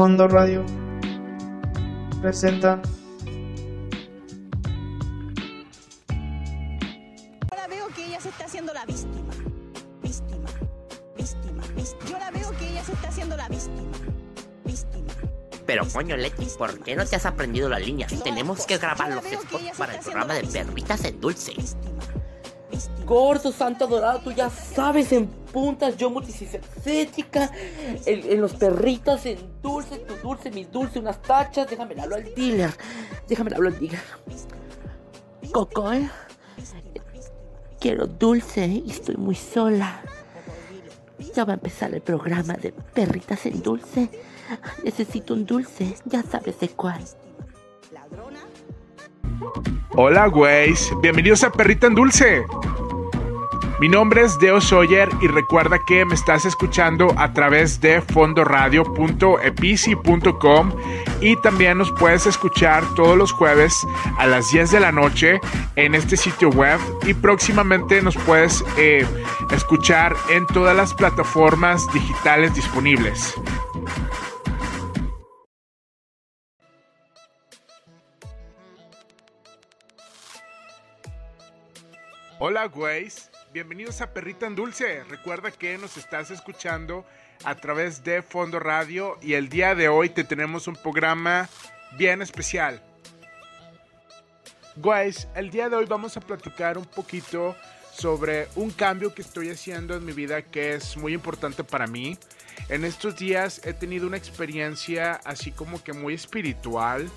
Fondo Radio presenta Yo la veo que ella se está haciendo la víctima. Víctima. Víctima. víctima. Yo la veo que ella se está haciendo la víctima. Víctima. Pero coño, Leti, ¿por qué no te has aprendido la línea? Tenemos que grabar los spots para el programa de perritas en dulce. Víctima. Víctima. Gordo, santo dorado, tú ya sabes, en puntas, yo multicética, en, en los perritos, en dulce, tu dulce, mis dulce, unas tachas, déjame hablo al dealer, déjame hablo al dealer. Coco, ¿eh? Quiero dulce y estoy muy sola. Ya va a empezar el programa de perritas en dulce. Necesito un dulce, ya sabes de cuál. Hola, güeyes. Bienvenidos a Perrita en Dulce. Mi nombre es Deo Sawyer y recuerda que me estás escuchando a través de fondoradio.epici.com y también nos puedes escuchar todos los jueves a las 10 de la noche en este sitio web y próximamente nos puedes eh, escuchar en todas las plataformas digitales disponibles. Hola, güeyes. Bienvenidos a Perrita en Dulce. Recuerda que nos estás escuchando a través de Fondo Radio y el día de hoy te tenemos un programa bien especial. Guys, el día de hoy vamos a platicar un poquito sobre un cambio que estoy haciendo en mi vida que es muy importante para mí. En estos días he tenido una experiencia así como que muy espiritual,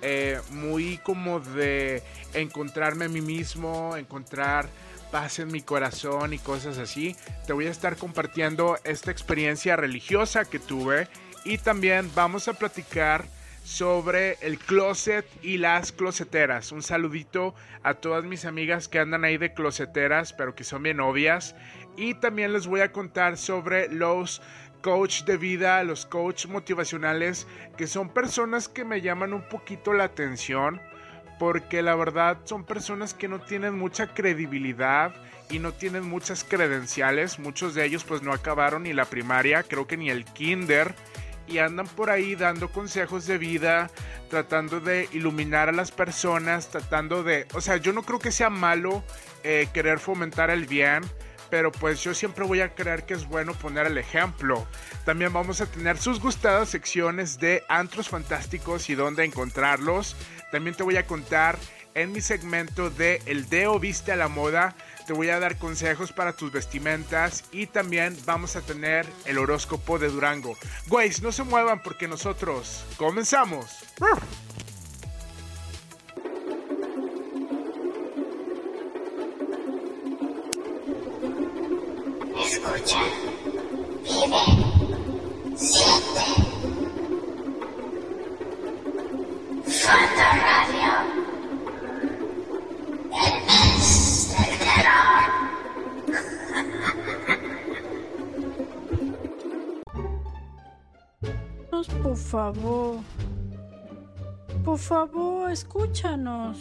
eh, muy como de encontrarme a mí mismo, encontrar paz en mi corazón y cosas así. Te voy a estar compartiendo esta experiencia religiosa que tuve y también vamos a platicar sobre el closet y las closeteras. Un saludito a todas mis amigas que andan ahí de closeteras, pero que son bien obvias. Y también les voy a contar sobre los coach de vida, los coach motivacionales, que son personas que me llaman un poquito la atención, porque la verdad son personas que no tienen mucha credibilidad y no tienen muchas credenciales. Muchos de ellos pues no acabaron ni la primaria, creo que ni el kinder y andan por ahí dando consejos de vida, tratando de iluminar a las personas, tratando de, o sea, yo no creo que sea malo eh, querer fomentar el bien, pero pues yo siempre voy a creer que es bueno poner el ejemplo. También vamos a tener sus gustadas secciones de antros fantásticos y dónde encontrarlos. También te voy a contar en mi segmento de El Deo Viste a la Moda. Te voy a dar consejos para tus vestimentas y también vamos a tener el horóscopo de Durango. Güeyes, no se muevan porque nosotros comenzamos. Favor. Por favor, escúchanos.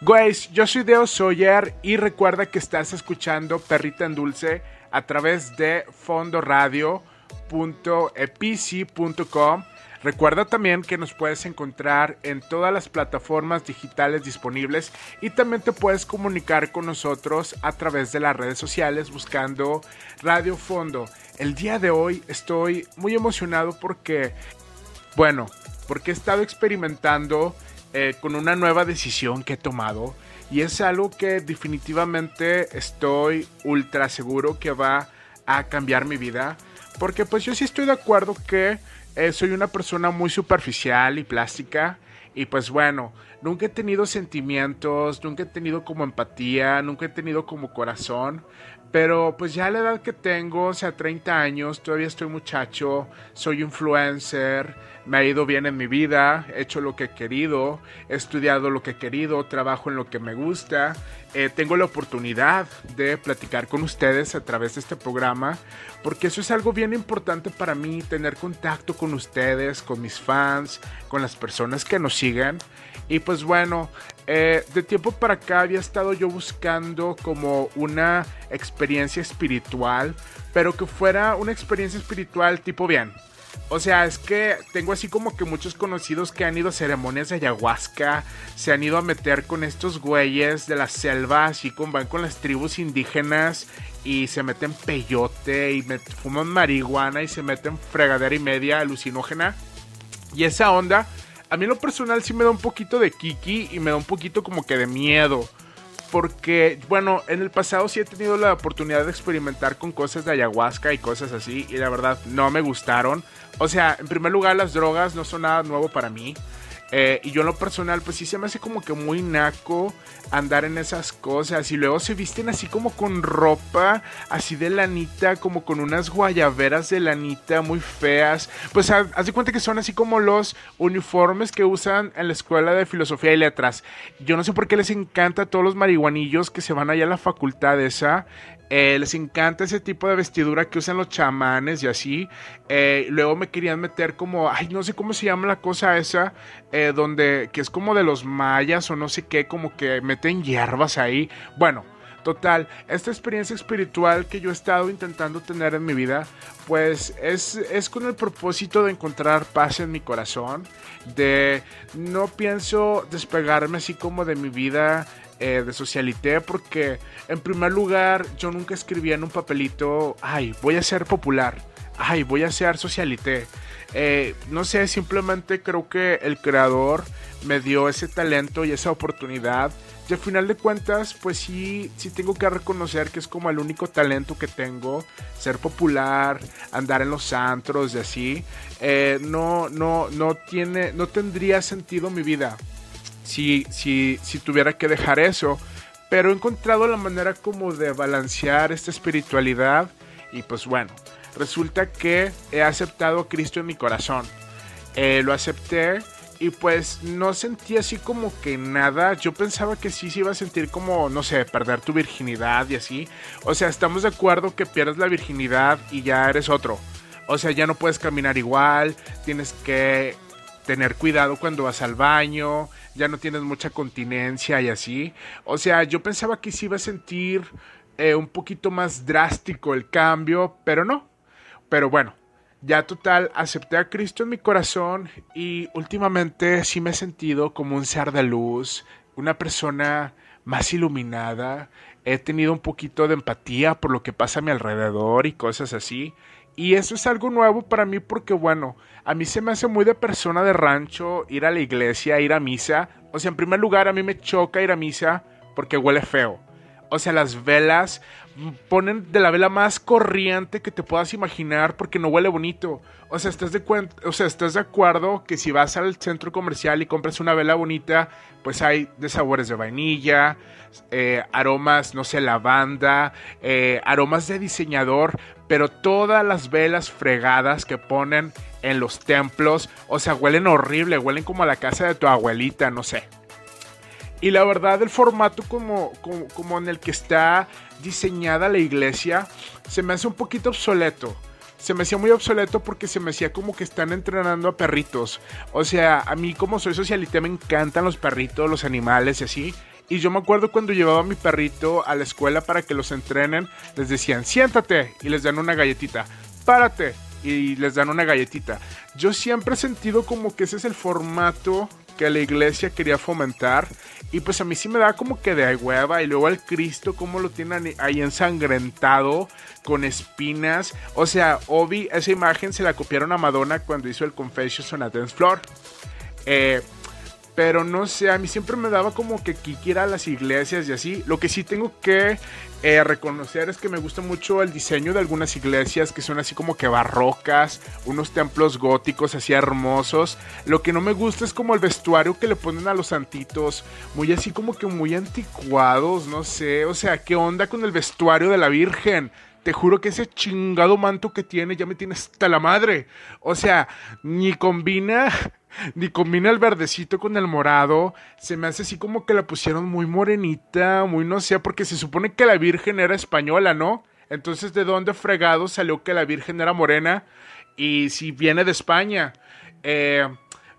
Güeyes, yo soy Deo Sawyer y recuerda que estás escuchando Perrita en Dulce a través de fondoradio.epici.com. Recuerda también que nos puedes encontrar en todas las plataformas digitales disponibles y también te puedes comunicar con nosotros a través de las redes sociales buscando Radio Fondo. El día de hoy estoy muy emocionado porque, bueno, porque he estado experimentando eh, con una nueva decisión que he tomado y es algo que definitivamente estoy ultra seguro que va a cambiar mi vida porque pues yo sí estoy de acuerdo que eh, soy una persona muy superficial y plástica y pues bueno, nunca he tenido sentimientos, nunca he tenido como empatía, nunca he tenido como corazón, pero pues ya la edad que tengo, o sea, 30 años, todavía estoy muchacho, soy influencer, me ha ido bien en mi vida, he hecho lo que he querido, he estudiado lo que he querido, trabajo en lo que me gusta, eh, tengo la oportunidad de platicar con ustedes a través de este programa, porque eso es algo bien importante para mí, tener contacto con ustedes, con mis fans, con las personas que nos siguen. Y pues bueno, eh, de tiempo para acá había estado yo buscando como una experiencia espiritual, pero que fuera una experiencia espiritual tipo bien. O sea, es que tengo así como que muchos conocidos que han ido a ceremonias de ayahuasca, se han ido a meter con estos güeyes de la selva, así como van con las tribus indígenas y se meten peyote y fuman marihuana y se meten fregadera y media alucinógena. Y esa onda, a mí lo personal sí me da un poquito de kiki y me da un poquito como que de miedo. Porque, bueno, en el pasado sí he tenido la oportunidad de experimentar con cosas de ayahuasca y cosas así. Y la verdad no me gustaron. O sea, en primer lugar, las drogas no son nada nuevo para mí. Eh, y yo en lo personal, pues sí se me hace como que muy naco andar en esas cosas. Y luego se visten así como con ropa, así de lanita, como con unas guayaberas de lanita muy feas. Pues haz de cuenta que son así como los uniformes que usan en la escuela de filosofía y letras. Yo no sé por qué les encanta a todos los marihuanillos que se van allá a la facultad esa. Eh, les encanta ese tipo de vestidura que usan los chamanes y así. Eh, luego me querían meter como, ay, no sé cómo se llama la cosa esa, eh, donde, que es como de los mayas o no sé qué, como que meten hierbas ahí. Bueno, total, esta experiencia espiritual que yo he estado intentando tener en mi vida, pues es, es con el propósito de encontrar paz en mi corazón, de no pienso despegarme así como de mi vida eh, de socialité porque en primer lugar yo nunca escribía en un papelito, ay, voy a ser popular, ay, voy a ser socialité. Eh, no sé, simplemente creo que el creador me dio ese talento y esa oportunidad. Y al final de cuentas, pues sí, sí tengo que reconocer que es como el único talento que tengo. Ser popular, andar en los antros y así. Eh, no, no, no tiene, no tendría sentido mi vida si, si, si tuviera que dejar eso. Pero he encontrado la manera como de balancear esta espiritualidad y pues bueno, resulta que he aceptado a Cristo en mi corazón. Eh, lo acepté y pues no sentí así como que nada. Yo pensaba que sí se iba a sentir como, no sé, perder tu virginidad y así. O sea, estamos de acuerdo que pierdes la virginidad y ya eres otro. O sea, ya no puedes caminar igual, tienes que tener cuidado cuando vas al baño, ya no tienes mucha continencia y así. O sea, yo pensaba que sí iba a sentir eh, un poquito más drástico el cambio, pero no. Pero bueno, ya total, acepté a Cristo en mi corazón y últimamente sí me he sentido como un ser de luz, una persona más iluminada. He tenido un poquito de empatía por lo que pasa a mi alrededor y cosas así. Y eso es algo nuevo para mí porque, bueno, a mí se me hace muy de persona de rancho ir a la iglesia, ir a misa. O sea, en primer lugar, a mí me choca ir a misa porque huele feo. O sea, las velas ponen de la vela más corriente que te puedas imaginar porque no huele bonito. O sea, estás de o sea, estás de acuerdo que si vas al centro comercial y compras una vela bonita, pues hay de sabores de vainilla, eh, aromas, no sé, lavanda, eh, aromas de diseñador, pero todas las velas fregadas que ponen en los templos, o sea, huelen horrible, huelen como a la casa de tu abuelita, no sé. Y la verdad, el formato como, como, en el que está diseñada la iglesia se me hace un poquito obsoleto se me hacía muy obsoleto porque se me hacía como que están entrenando a perritos. O sea, a mí como soy socialite me encantan los perritos, los animales y así. Y yo me acuerdo cuando llevaba a mi perrito a la escuela para que los entrenen, les decían, siéntate y les dan una galletita, párate y les dan una galletita. Yo siempre he sentido como que ese es el formato que la iglesia quería fomentar. Y pues a mí sí me da como que de hueva. Y luego al Cristo, como lo tienen ahí ensangrentado, con espinas. O sea, Obi, esa imagen se la copiaron a Madonna cuando hizo el Confessions on a Dance Floor. Eh, pero no sé, a mí siempre me daba como que quiera a las iglesias y así. Lo que sí tengo que eh, reconocer es que me gusta mucho el diseño de algunas iglesias que son así como que barrocas, unos templos góticos así hermosos. Lo que no me gusta es como el vestuario que le ponen a los santitos, muy así como que muy anticuados, no sé. O sea, ¿qué onda con el vestuario de la Virgen? Te juro que ese chingado manto que tiene ya me tiene hasta la madre. O sea, ni combina ni combina el verdecito con el morado. Se me hace así como que la pusieron muy morenita, muy no sé, porque se supone que la Virgen era española, ¿no? Entonces, ¿de dónde fregado salió que la Virgen era morena? Y si viene de España. Eh,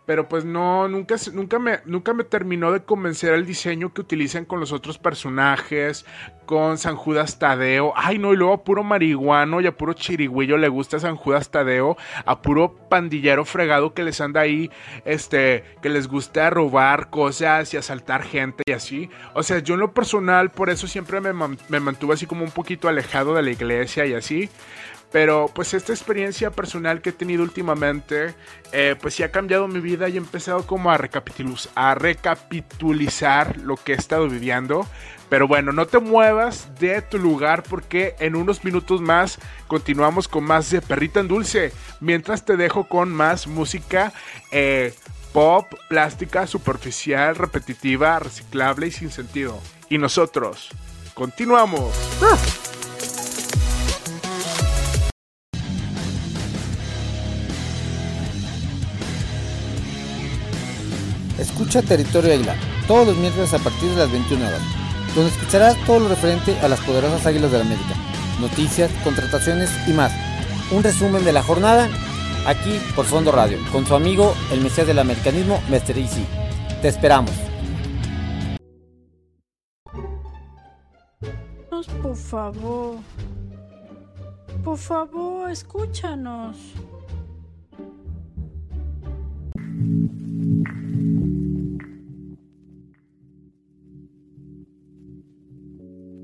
pero pues no, nunca, nunca, me, nunca me terminó de convencer el diseño que utilizan con los otros personajes, con San Judas Tadeo. Ay, no, y luego a puro marihuano y a puro chirigüillo le gusta San Judas Tadeo, a puro pandillero fregado que les anda ahí, este, que les gusta robar cosas y asaltar gente y así. O sea, yo en lo personal, por eso siempre me, me mantuve así como un poquito alejado de la iglesia y así. Pero pues esta experiencia personal que he tenido últimamente, eh, pues sí ha cambiado mi vida y he empezado como a, recapitulus- a recapitulizar lo que he estado viviendo. Pero bueno, no te muevas de tu lugar porque en unos minutos más continuamos con más de Perrita en Dulce. Mientras te dejo con más música eh, pop, plástica, superficial, repetitiva, reciclable y sin sentido. Y nosotros, continuamos. Escucha Territorio Águila todos los miércoles a partir de las 21 horas, donde escucharás todo lo referente a las poderosas Águilas de la América, noticias, contrataciones y más. Un resumen de la jornada aquí por Fondo Radio, con su amigo el Mesías del Americanismo, Mr. Easy. Te esperamos. Por favor. Por favor, escúchanos.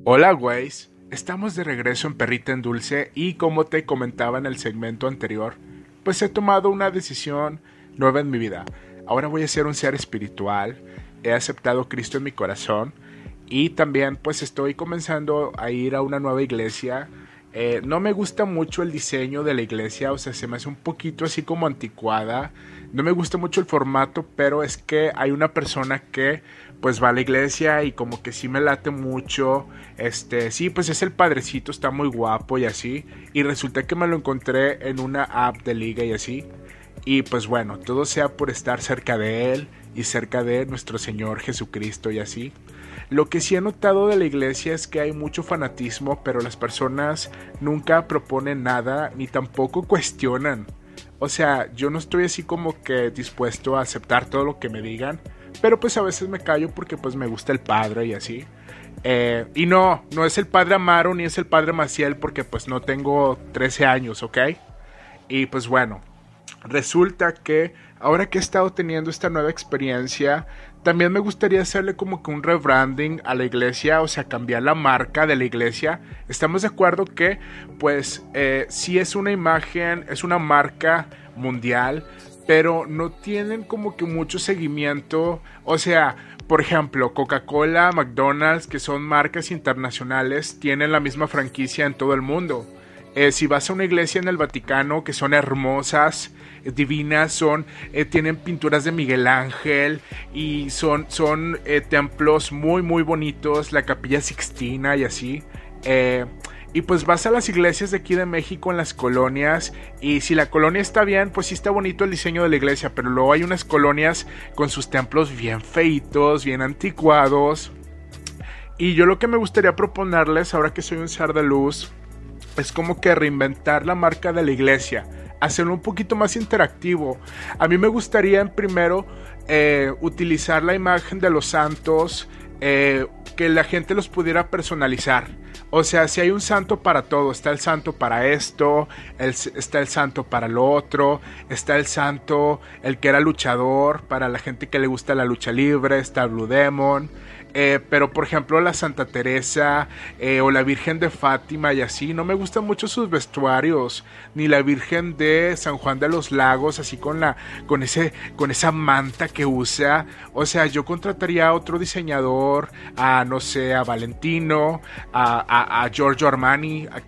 Hola, güeyes. Estamos de regreso en Perrita en Dulce y como te comentaba en el segmento anterior, pues he tomado una decisión nueva en mi vida. Ahora voy a ser un ser espiritual, he aceptado a Cristo en mi corazón y también pues estoy comenzando a ir a una nueva iglesia. Eh, no me gusta mucho el diseño de la iglesia, o sea, se me hace un poquito así como anticuada. No me gusta mucho el formato, pero es que hay una persona que pues va a la iglesia y como que sí me late mucho. Este, sí, pues es el padrecito, está muy guapo y así. Y resulta que me lo encontré en una app de liga y así. Y pues bueno, todo sea por estar cerca de él y cerca de nuestro Señor Jesucristo y así. Lo que sí he notado de la iglesia es que hay mucho fanatismo, pero las personas nunca proponen nada ni tampoco cuestionan. O sea, yo no estoy así como que dispuesto a aceptar todo lo que me digan, pero pues a veces me callo porque pues me gusta el padre y así. Eh, y no, no es el padre Amaro ni es el padre Maciel porque pues no tengo 13 años, ¿ok? Y pues bueno, resulta que ahora que he estado teniendo esta nueva experiencia, también me gustaría hacerle como que un rebranding a la iglesia, o sea, cambiar la marca de la iglesia. Estamos de acuerdo que, pues, eh, sí es una imagen, es una marca mundial, pero no tienen como que mucho seguimiento, o sea, por ejemplo, Coca-Cola, McDonald's, que son marcas internacionales, tienen la misma franquicia en todo el mundo. Eh, si vas a una iglesia en el Vaticano, que son hermosas, eh, divinas, son, eh, tienen pinturas de Miguel Ángel y son, son templos muy, muy bonitos, la capilla Sixtina y así. Y pues vas a las iglesias de aquí de México en las colonias y si la colonia está bien, pues sí está bonito el diseño de la iglesia, pero luego hay unas colonias con sus templos bien feitos, bien anticuados. Y yo lo que me gustaría proponerles, ahora que soy un ser de luz, es como que reinventar la marca de la iglesia, hacerlo un poquito más interactivo. A mí me gustaría en primero eh, utilizar la imagen de los santos, eh, que la gente los pudiera personalizar. O sea, si hay un santo para todo, está el santo para esto, está el santo para lo otro, está el santo, el que era luchador, para la gente que le gusta la lucha libre, está Blue Demon. Eh, pero por ejemplo la Santa Teresa eh, o la Virgen de Fátima y así, no me gustan mucho sus vestuarios, ni la Virgen de San Juan de los Lagos, así con la, con ese, con esa manta que usa. O sea, yo contrataría a otro diseñador, a no sé, a Valentino, a, a, Giorgio Armani, a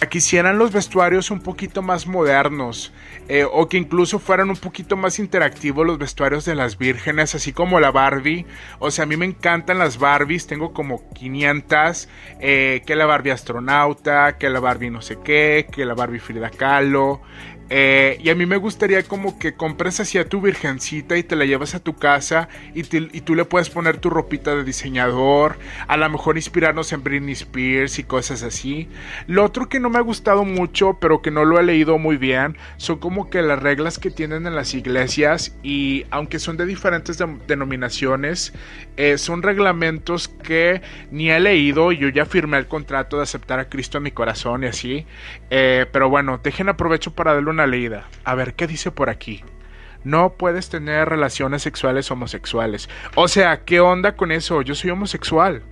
a que hicieran los vestuarios un poquito más modernos eh, o que incluso fueran un poquito más interactivos los vestuarios de las vírgenes, así como la Barbie. O sea, a mí me encantan las Barbies, tengo como 500, eh, que la Barbie astronauta, que la Barbie no sé qué, que la Barbie Frida Kahlo. Eh, y a mí me gustaría como que compres así a tu virgencita y te la llevas a tu casa y, y tú le puedes poner tu ropita de diseñador, a lo mejor inspirarnos en Britney Spears y cosas así. Lo otro que no me ha gustado mucho, pero que no lo he leído muy bien, son como que las reglas que tienen en las iglesias y aunque son de diferentes de- denominaciones, eh, son reglamentos que ni he leído yo ya firmé el contrato de aceptar a Cristo en mi corazón y así. Eh, pero bueno, dejen aprovecho para darle una leída. A ver, ¿qué dice por aquí? No puedes tener relaciones sexuales homosexuales. O sea, ¿qué onda con eso? Yo soy homosexual.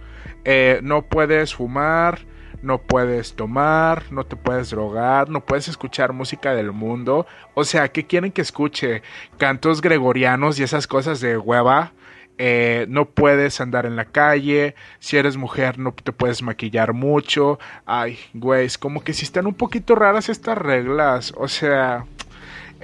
Eh, no puedes fumar, no puedes tomar, no te puedes drogar, no puedes escuchar música del mundo. O sea, ¿qué quieren que escuche? Cantos gregorianos y esas cosas de hueva. Eh, no puedes andar en la calle, si eres mujer no te puedes maquillar mucho. Ay, güey, es como que si están un poquito raras estas reglas. O sea,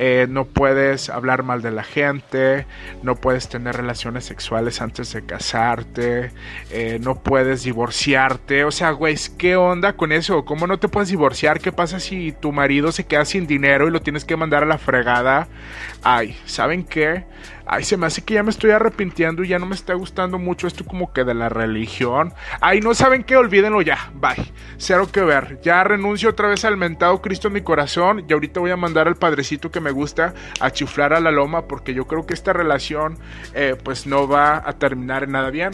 eh, no puedes hablar mal de la gente, no puedes tener relaciones sexuales antes de casarte, eh, no puedes divorciarte. O sea, güey, ¿qué onda con eso? ¿Cómo no te puedes divorciar? ¿Qué pasa si tu marido se queda sin dinero y lo tienes que mandar a la fregada? Ay, ¿saben qué? Ay, se me hace que ya me estoy arrepintiendo y ya no me está gustando mucho esto como que de la religión. Ay, no saben qué, olvídenlo ya. Bye. Cero que ver. Ya renuncio otra vez al mentado Cristo en mi corazón. Y ahorita voy a mandar al padrecito que me gusta a chiflar a la loma porque yo creo que esta relación eh, pues no va a terminar en nada bien.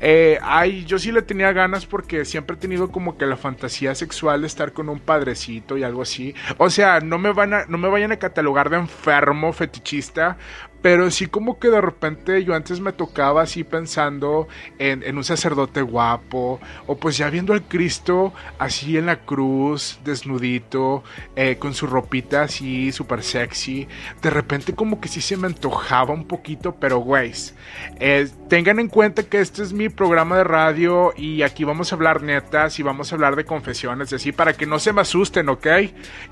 Eh, ay, yo sí le tenía ganas porque siempre he tenido como que la fantasía sexual de estar con un padrecito y algo así. O sea, no me, van a, no me vayan a catalogar de enfermo fetichista. Pero sí como que de repente yo antes me tocaba así pensando en, en, un sacerdote guapo. O pues ya viendo al Cristo así en la cruz, desnudito, eh, con su ropita así súper sexy. De repente como que sí se me antojaba un poquito, pero güeyes. Eh, tengan en cuenta que este es mi programa de radio y aquí vamos a hablar netas y vamos a hablar de confesiones así para que no se me asusten, ¿ok?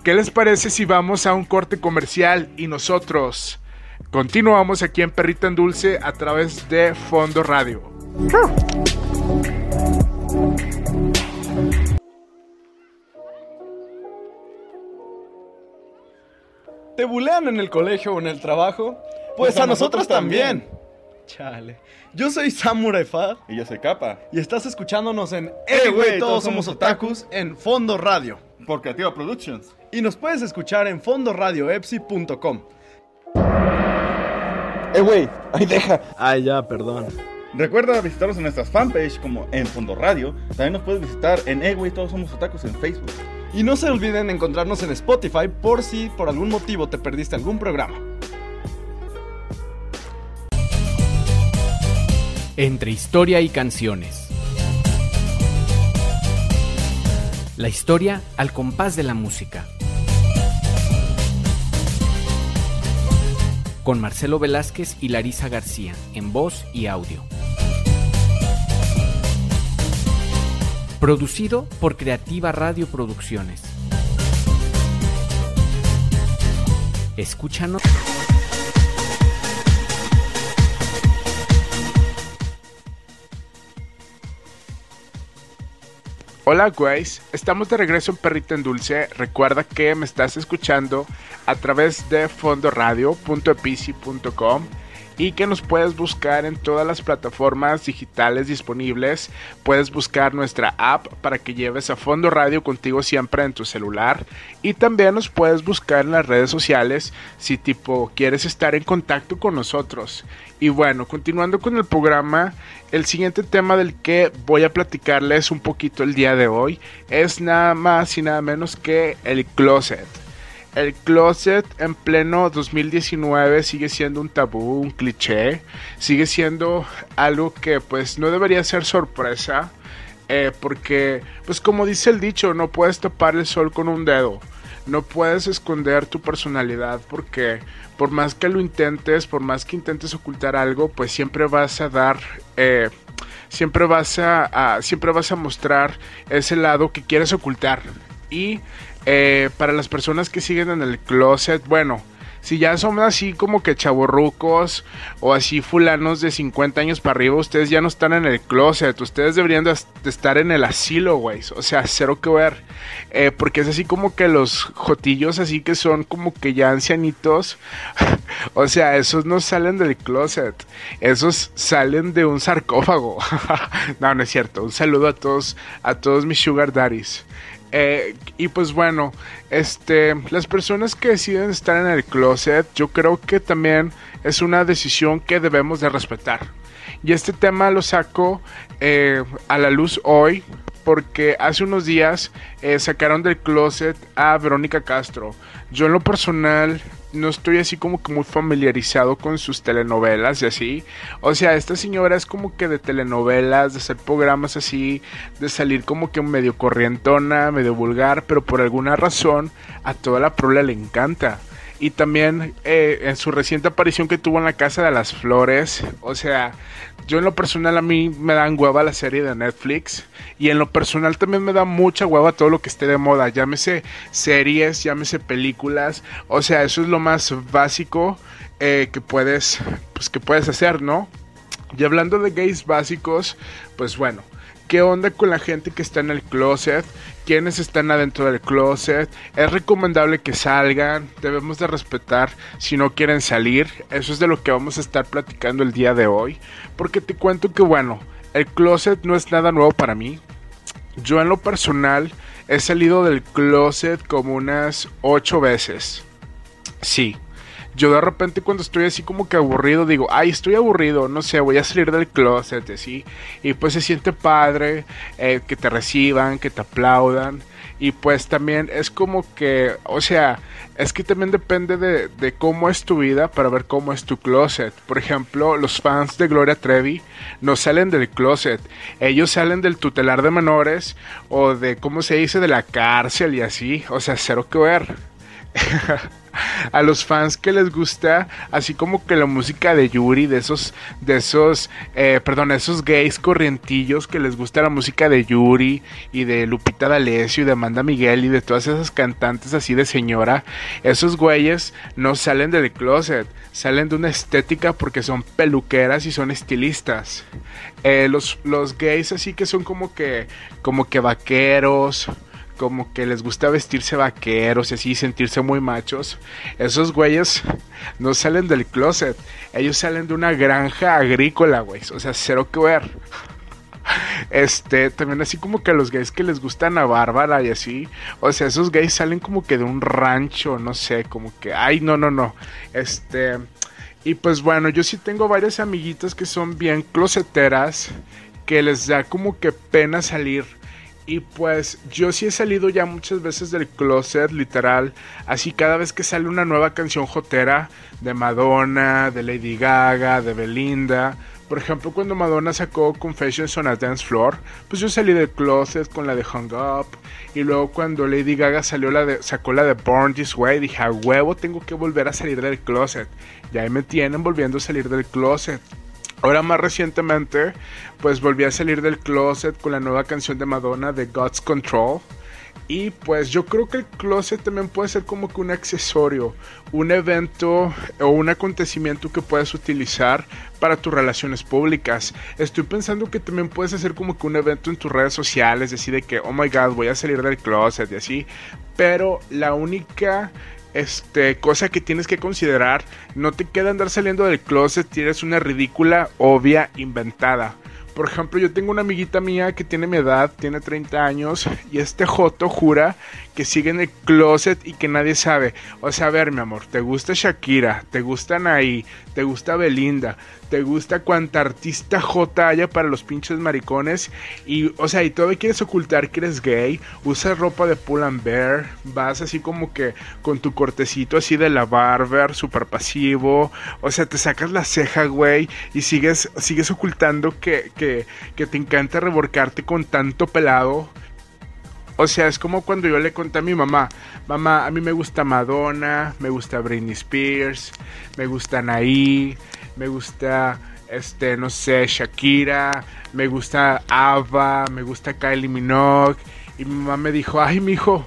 ¿Qué les parece si vamos a un corte comercial y nosotros... Continuamos aquí en Perrita en Dulce a través de Fondo Radio. ¿Te bulean en el colegio o en el trabajo? Pues, a, nosotros, también. Chale. Yo soy Samurai Fa Y yo soy Capa. y estás escuchándonos en Eh, güey, todos somos otakus en Fondo Radio. Por Creativa Productions. Y nos puedes escuchar en fondoradioepsi.com. Eh, güey, ahí deja. Ay, ya, perdón. Recuerda visitarnos en nuestras fanpage como en Fondo Radio. También nos puedes visitar en Eh, güey, todos somos otakus en Facebook. Y no se olviden encontrarnos en Spotify por si por algún motivo te perdiste algún programa. Entre historia y canciones. La historia al compás de la música. Con Marcelo Velázquez y Larisa García, en voz y audio. Producido por Creativa Radio Producciones. Escúchanos. Hola, guys. Estamos de regreso en Perrita en Dulce. Recuerda que me estás escuchando a través de fondoradio.epici.com y que nos puedes buscar en todas las plataformas digitales disponibles. Puedes buscar nuestra app para que lleves a Fondo Radio contigo siempre en tu celular y también nos puedes buscar en las redes sociales si tipo quieres estar en contacto con nosotros. Y bueno, continuando con el programa, el siguiente tema del que voy a platicarles un poquito el día de hoy es nada más y nada menos que el closet. El closet en pleno 2019 sigue siendo un tabú, un cliché, sigue siendo algo que pues no debería ser sorpresa, eh, porque pues como dice el dicho, no puedes tapar el sol con un dedo, no puedes esconder tu personalidad porque por más que lo intentes, por más que intentes ocultar algo, pues siempre vas a dar... Eh, siempre vas a, a, siempre vas a mostrar ese lado que quieres ocultar. Y eh, para las personas que siguen en el closet, bueno, si ya son así como que chavorrucos o así fulanos de 50 años para arriba, ustedes ya no están en el closet, ustedes deberían de, de estar en el asilo, güey. O sea, cero que ver. Eh, porque es así como que los jotillos así que son como que ya ancianitos. o sea, esos no salen del closet. Esos salen de un sarcófago. no, no es cierto. Un saludo a todos, a todos mis sugar daddies. Eh, y pues bueno, este, las personas que deciden estar en el closet, yo creo que también es una decisión que debemos de respetar. Y este tema lo saco eh, a la luz hoy porque hace unos días eh, sacaron del closet a Verónica Castro. Yo en lo personal no estoy así como que muy familiarizado con sus telenovelas y así. O sea, esta señora es como que de telenovelas, de hacer programas así, de salir como que medio corrientona, medio vulgar, pero por alguna razón a toda la prole le encanta. Y también eh, en su reciente aparición que tuvo en la Casa de las Flores. O sea, yo en lo personal a mí me dan hueva la serie de Netflix. Y en lo personal también me da mucha hueva todo lo que esté de moda. Llámese series, llámese películas. O sea, eso es lo más básico eh, que puedes, pues, que puedes hacer, ¿no? Y hablando de gays básicos, pues bueno, ¿qué onda con la gente que está en el closet? quienes están adentro del closet. Es recomendable que salgan, debemos de respetar si no quieren salir. Eso es de lo que vamos a estar platicando el día de hoy. Porque te cuento que bueno, el closet no es nada nuevo para mí. Yo en lo personal he salido del closet como unas 8 veces. Sí, yo de repente cuando estoy así como que aburrido digo, ay, estoy aburrido, no sé, voy a salir del closet, así. Y pues se siente padre eh, que te reciban, que te aplaudan. Y pues también es como que, o sea, es que también depende de, de, cómo es tu vida para ver cómo es tu closet. Por ejemplo, los fans de Gloria Trevi no salen del closet. Ellos salen del tutelar de menores o de, ¿cómo se dice?, de la cárcel y así. O sea, cero que ver. a los fans que les gusta así como que la música de Yuri de esos de esos eh, perdón esos gays corrientillos que les gusta la música de Yuri y de Lupita D'Alessio y de Amanda Miguel y de todas esas cantantes así de señora esos güeyes no salen del closet salen de una estética porque son peluqueras y son estilistas. Eh, los, los gays así que son como que como que vaqueros como que les gusta vestirse vaqueros y así sentirse muy machos, esos güeyes no salen del closet, ellos salen de una granja agrícola, güey, o sea, cero que ver. Este, también así como que a los gays que les gustan a Bárbara y así, o sea, esos gays salen como que de un rancho, no sé, como que, ay, no, no, no, este, y pues bueno, yo sí tengo varias amiguitas que son bien closeteras, que les da como que pena salir y pues yo sí he salido ya muchas veces del closet, literal. Así cada vez que sale una nueva canción jotera de Madonna, de Lady Gaga, de Belinda. Por ejemplo, cuando Madonna sacó Confessions on a Dance Floor, pues yo salí del closet con la de Hung Up. Y luego cuando Lady Gaga salió la de, sacó la de Born This Way, dije, a huevo tengo que volver a salir del closet. Y ahí me tienen volviendo a salir del closet. Ahora más recientemente, pues volví a salir del closet con la nueva canción de Madonna de God's Control. Y pues yo creo que el closet también puede ser como que un accesorio, un evento o un acontecimiento que puedes utilizar para tus relaciones públicas. Estoy pensando que también puedes hacer como que un evento en tus redes sociales, decir de que, oh my god, voy a salir del closet y así. Pero la única este, cosa que tienes que considerar, no te queda andar saliendo del closet, tienes una ridícula, obvia, inventada. Por ejemplo, yo tengo una amiguita mía que tiene mi edad, tiene 30 años, y este Joto jura que sigue en el closet y que nadie sabe. O sea, a ver, mi amor, te gusta Shakira, te gusta Anaí, te gusta Belinda, te gusta cuanta artista J haya para los pinches maricones. Y, o sea, y todavía quieres ocultar que eres gay. Usas ropa de Pull and Bear. Vas así como que con tu cortecito así de la barber, súper pasivo. O sea, te sacas la ceja, güey. Y sigues, sigues ocultando que, que, que te encanta reborcarte con tanto pelado. O sea, es como cuando yo le conté a mi mamá, mamá, a mí me gusta Madonna, me gusta Britney Spears, me gusta Anaí, me gusta, este, no sé, Shakira, me gusta Ava, me gusta Kylie Minogue. Y mi mamá me dijo, ay, mijo,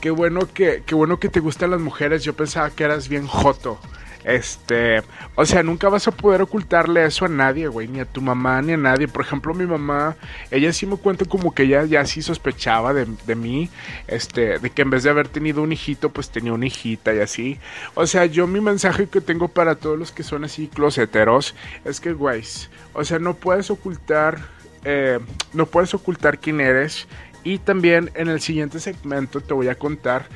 qué bueno que, qué bueno que te gustan las mujeres. Yo pensaba que eras bien joto. Este, o sea, nunca vas a poder ocultarle eso a nadie, güey, ni a tu mamá, ni a nadie. Por ejemplo, mi mamá, ella sí me cuenta como que ella ya sí sospechaba de, de mí, este, de que en vez de haber tenido un hijito, pues tenía una hijita y así. O sea, yo mi mensaje que tengo para todos los que son así closeteros es que, güey, o sea, no puedes ocultar, eh, no puedes ocultar quién eres. Y también en el siguiente segmento te voy a contar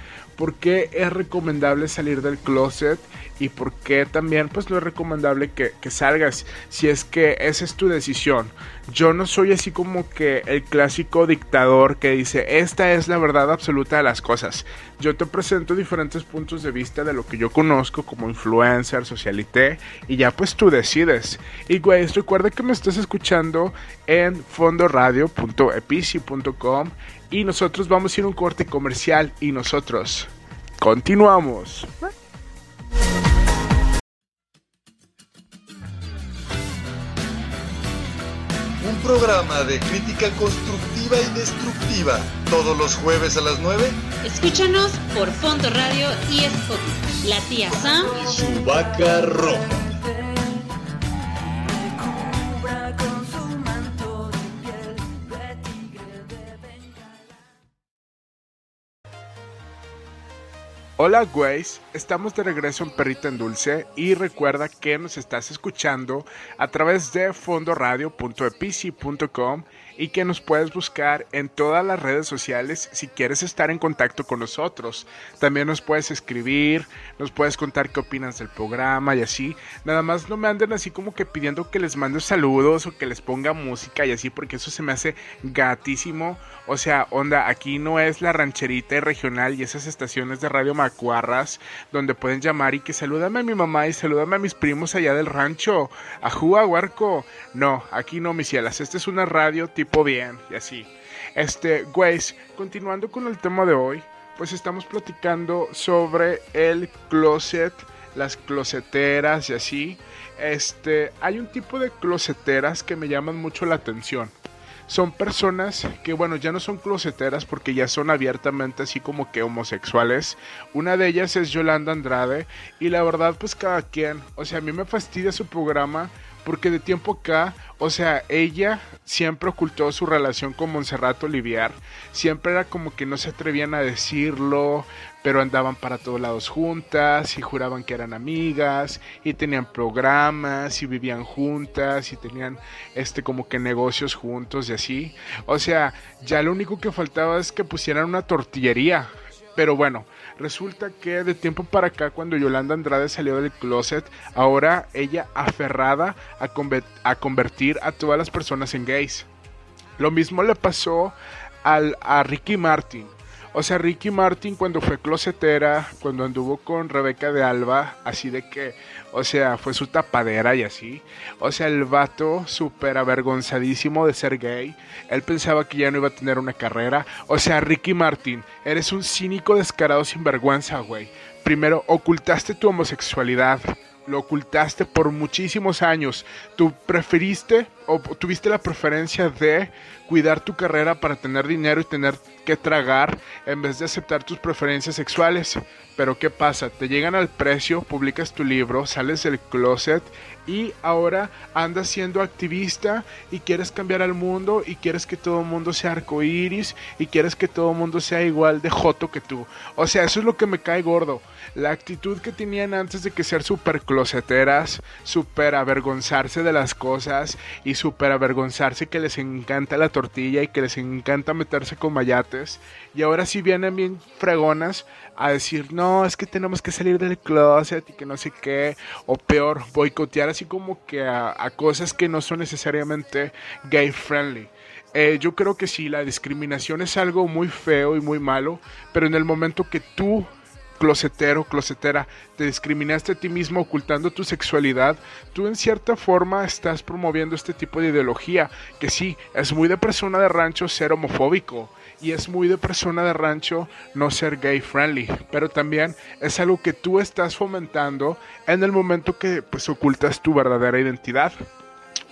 por qué es recomendable salir del closet y por qué también pues no es recomendable que, que, salgas si es que esa es tu decisión. Yo no soy así como que el clásico dictador que dice esta es la verdad absoluta de las cosas. Yo te presento diferentes puntos de vista de lo que yo conozco como influencer, socialité y ya pues tú decides. Y güey, recuerda que me estás escuchando en fondoradio.epici.com y nosotros vamos a ir a un corte comercial y nosotros continuamos. Un programa de crítica constructiva y destructiva todos los jueves a las 9. Escúchanos por Fondo Radio y Spotify. La tía Sam y su vaca roja. Hola güeyes, estamos de regreso en Perrita en Dulce y recuerda que nos estás escuchando a través de fondoradio.epici.com y que nos puedes buscar en todas las redes sociales si quieres estar en contacto con nosotros. También nos puedes escribir, nos puedes contar qué opinas del programa y así. Nada más no me anden así como que pidiendo que les mande saludos o que les ponga música y así porque eso se me hace gatísimo. O sea, onda, aquí no es la rancherita y regional y esas estaciones de radio macuarras donde pueden llamar y que salúdame a mi mamá y salúdame a mis primos allá del rancho, a Juga Huarco. No, aquí no, mis cielas. Esta es una radio tipo bien y así. Este, güeyes, continuando con el tema de hoy, pues estamos platicando sobre el closet, las closeteras y así. Este, hay un tipo de closeteras que me llaman mucho la atención. Son personas que, bueno, ya no son closeteras porque ya son abiertamente así como que homosexuales. Una de ellas es Yolanda Andrade y la verdad pues cada quien, o sea, a mí me fastidia su programa porque de tiempo acá, o sea, ella siempre ocultó su relación con Monserrat Olivier, siempre era como que no se atrevían a decirlo, pero andaban para todos lados juntas y juraban que eran amigas y tenían programas y vivían juntas y tenían este como que negocios juntos y así. O sea, ya lo único que faltaba es que pusieran una tortillería. Pero bueno, Resulta que de tiempo para acá, cuando Yolanda Andrade salió del closet, ahora ella aferrada a, convertir a todas las personas en gays. Lo mismo le pasó al, a Ricky Martin. O sea, Ricky Martin cuando fue closetera, cuando anduvo con Rebeca de Alba, así de que, o sea, fue su tapadera y así. O sea, el vato súper avergonzadísimo de ser gay. Él pensaba que ya no iba a tener una carrera. O sea, Ricky Martin, eres un cínico descarado sin vergüenza, güey. Primero, ocultaste tu homosexualidad lo ocultaste por muchísimos años. Tú preferiste o tuviste la preferencia de cuidar tu carrera para tener dinero y tener que tragar en vez de aceptar tus preferencias sexuales. Pero ¿qué pasa? Te llegan al precio, publicas tu libro, sales del closet y ahora andas siendo activista y quieres cambiar al mundo y quieres que todo el mundo sea arcoíris y quieres que todo el mundo sea igual de joto que tú. O sea, eso es lo que me cae gordo. La actitud que tenían antes de que ser super closeteras, super avergonzarse de las cosas y super avergonzarse que les encanta la tortilla y que les encanta meterse con mayates. Y ahora sí vienen bien fregonas a decir, no, es que tenemos que salir del closet y que no sé qué. O peor, boicotear así como que a, a cosas que no son necesariamente gay friendly. Eh, yo creo que sí, la discriminación es algo muy feo y muy malo, pero en el momento que tú closetero, closetera, te discriminaste a ti mismo ocultando tu sexualidad, tú en cierta forma estás promoviendo este tipo de ideología, que sí, es muy de persona de rancho ser homofóbico y es muy de persona de rancho no ser gay friendly, pero también es algo que tú estás fomentando en el momento que pues ocultas tu verdadera identidad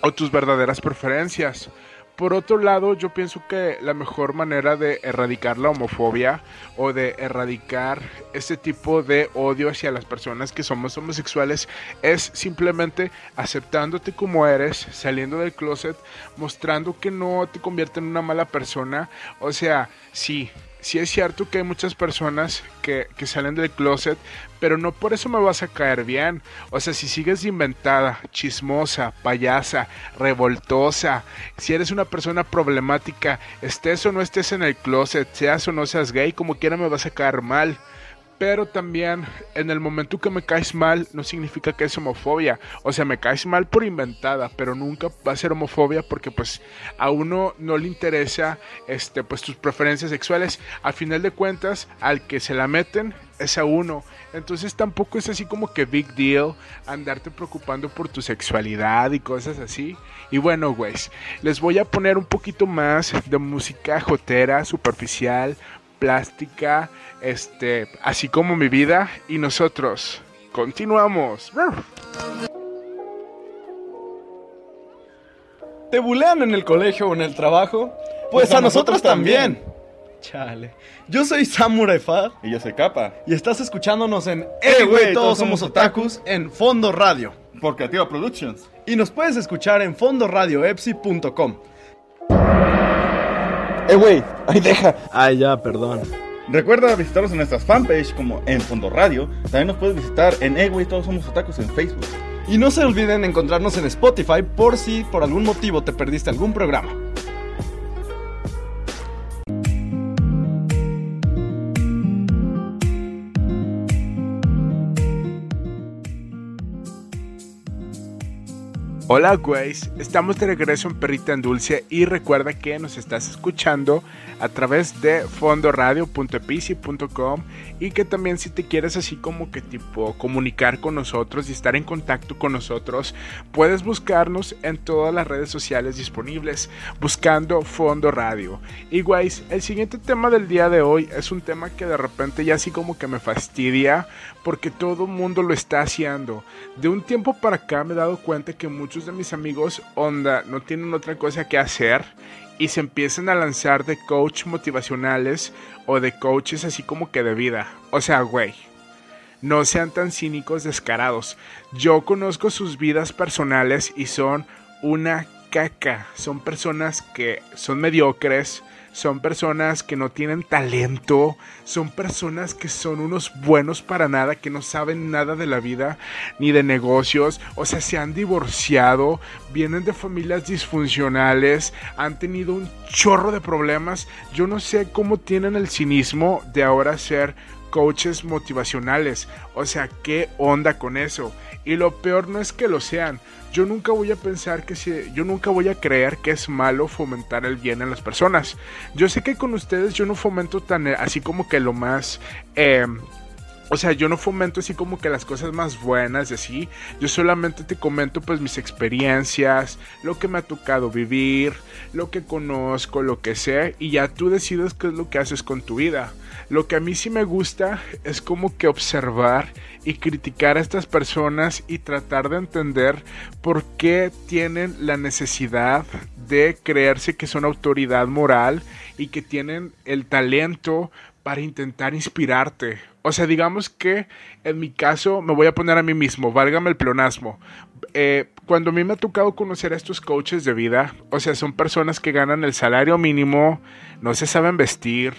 o tus verdaderas preferencias. Por otro lado, yo pienso que la mejor manera de erradicar la homofobia o de erradicar este tipo de odio hacia las personas que somos homosexuales es simplemente aceptándote como eres, saliendo del closet, mostrando que no te convierte en una mala persona. O sea, sí, sí es cierto que hay muchas personas que, que, salen del closet, pero no por eso me vas a caer bien. O sea, si sigues inventada, chismosa, payasa, revoltosa, si eres una persona problemática, estés o no estés en el closet, seas o no seas gay, como quiera me vas a caer mal pero también en el momento que me caes mal no significa que es homofobia. O sea, me caes mal por inventada, pero nunca va a ser homofobia porque pues a uno no le interesa este pues tus preferencias sexuales. Al final de cuentas, al que se la meten es a uno. Entonces tampoco es así como que big deal andarte preocupando por tu sexualidad y cosas así. Y bueno, güeyes, les voy a poner un poquito más de música jotera, superficial, plástica, este, así como mi vida y nosotros. Continuamos. ¿Te bulean en el colegio o en el trabajo? Pues, pues a, nosotros, también. Chale. Yo soy Samurai Fad. Y yo soy Capa. Y estás escuchándonos en Eh, güey, todos, somos otakus en Fondo Radio. Por Creativa Productions. Y nos puedes escuchar en fondoradioepsi.com. Eh, güey, ahí deja. Ay, ya, perdón. Recuerda visitarnos en nuestras fanpage como en Fondo Radio. También nos puedes visitar en Eh, güey, todos somos otakus en Facebook. Y no se olviden encontrarnos en Spotify por si por algún motivo te perdiste algún programa. Hola güeyes, estamos de regreso en Perrita en Dulce y recuerda que nos estás escuchando a través de fondoradio.epici.com y que también si te quieres así como que tipo comunicar con nosotros y estar en contacto con nosotros, puedes buscarnos en todas las redes sociales disponibles buscando Fondo Radio. Y güeyes, el siguiente tema del día de hoy es un tema que de repente ya así como que me fastidia porque todo mundo lo está haciendo. De un tiempo para acá me he dado cuenta que muchos de mis amigos onda no tienen otra cosa que hacer y se empiezan a lanzar de coach motivacionales o de coaches así como que de vida. O sea, güey, no sean tan cínicos descarados. Yo conozco sus vidas personales y son una caca. Son personas que son mediocres, son personas que no tienen talento, son personas que son unos buenos para nada, que no saben nada de la vida ni de negocios, o sea, se han divorciado, vienen de familias disfuncionales, han tenido un chorro de problemas, yo no sé cómo tienen el cinismo de ahora ser coaches motivacionales, o sea, ¿qué onda con eso? Y lo peor no es que lo sean, yo nunca voy a pensar que si, yo nunca voy a creer que es malo fomentar el bien en las personas. Yo sé que con ustedes yo no fomento tan eh, así como que lo más eh, o sea, yo no fomento así como que las cosas más buenas y así. Yo solamente te comento pues mis experiencias, lo que me ha tocado vivir, lo que conozco, lo que sé. Y ya tú decides qué es lo que haces con tu vida. Lo que a mí sí me gusta es como que observar y criticar a estas personas y tratar de entender por qué tienen la necesidad de creerse que son autoridad moral y que tienen el talento para intentar inspirarte. O sea, digamos que en mi caso me voy a poner a mí mismo, válgame el pleonasmo. Eh, cuando a mí me ha tocado conocer a estos coaches de vida, o sea, son personas que ganan el salario mínimo, no se saben vestir,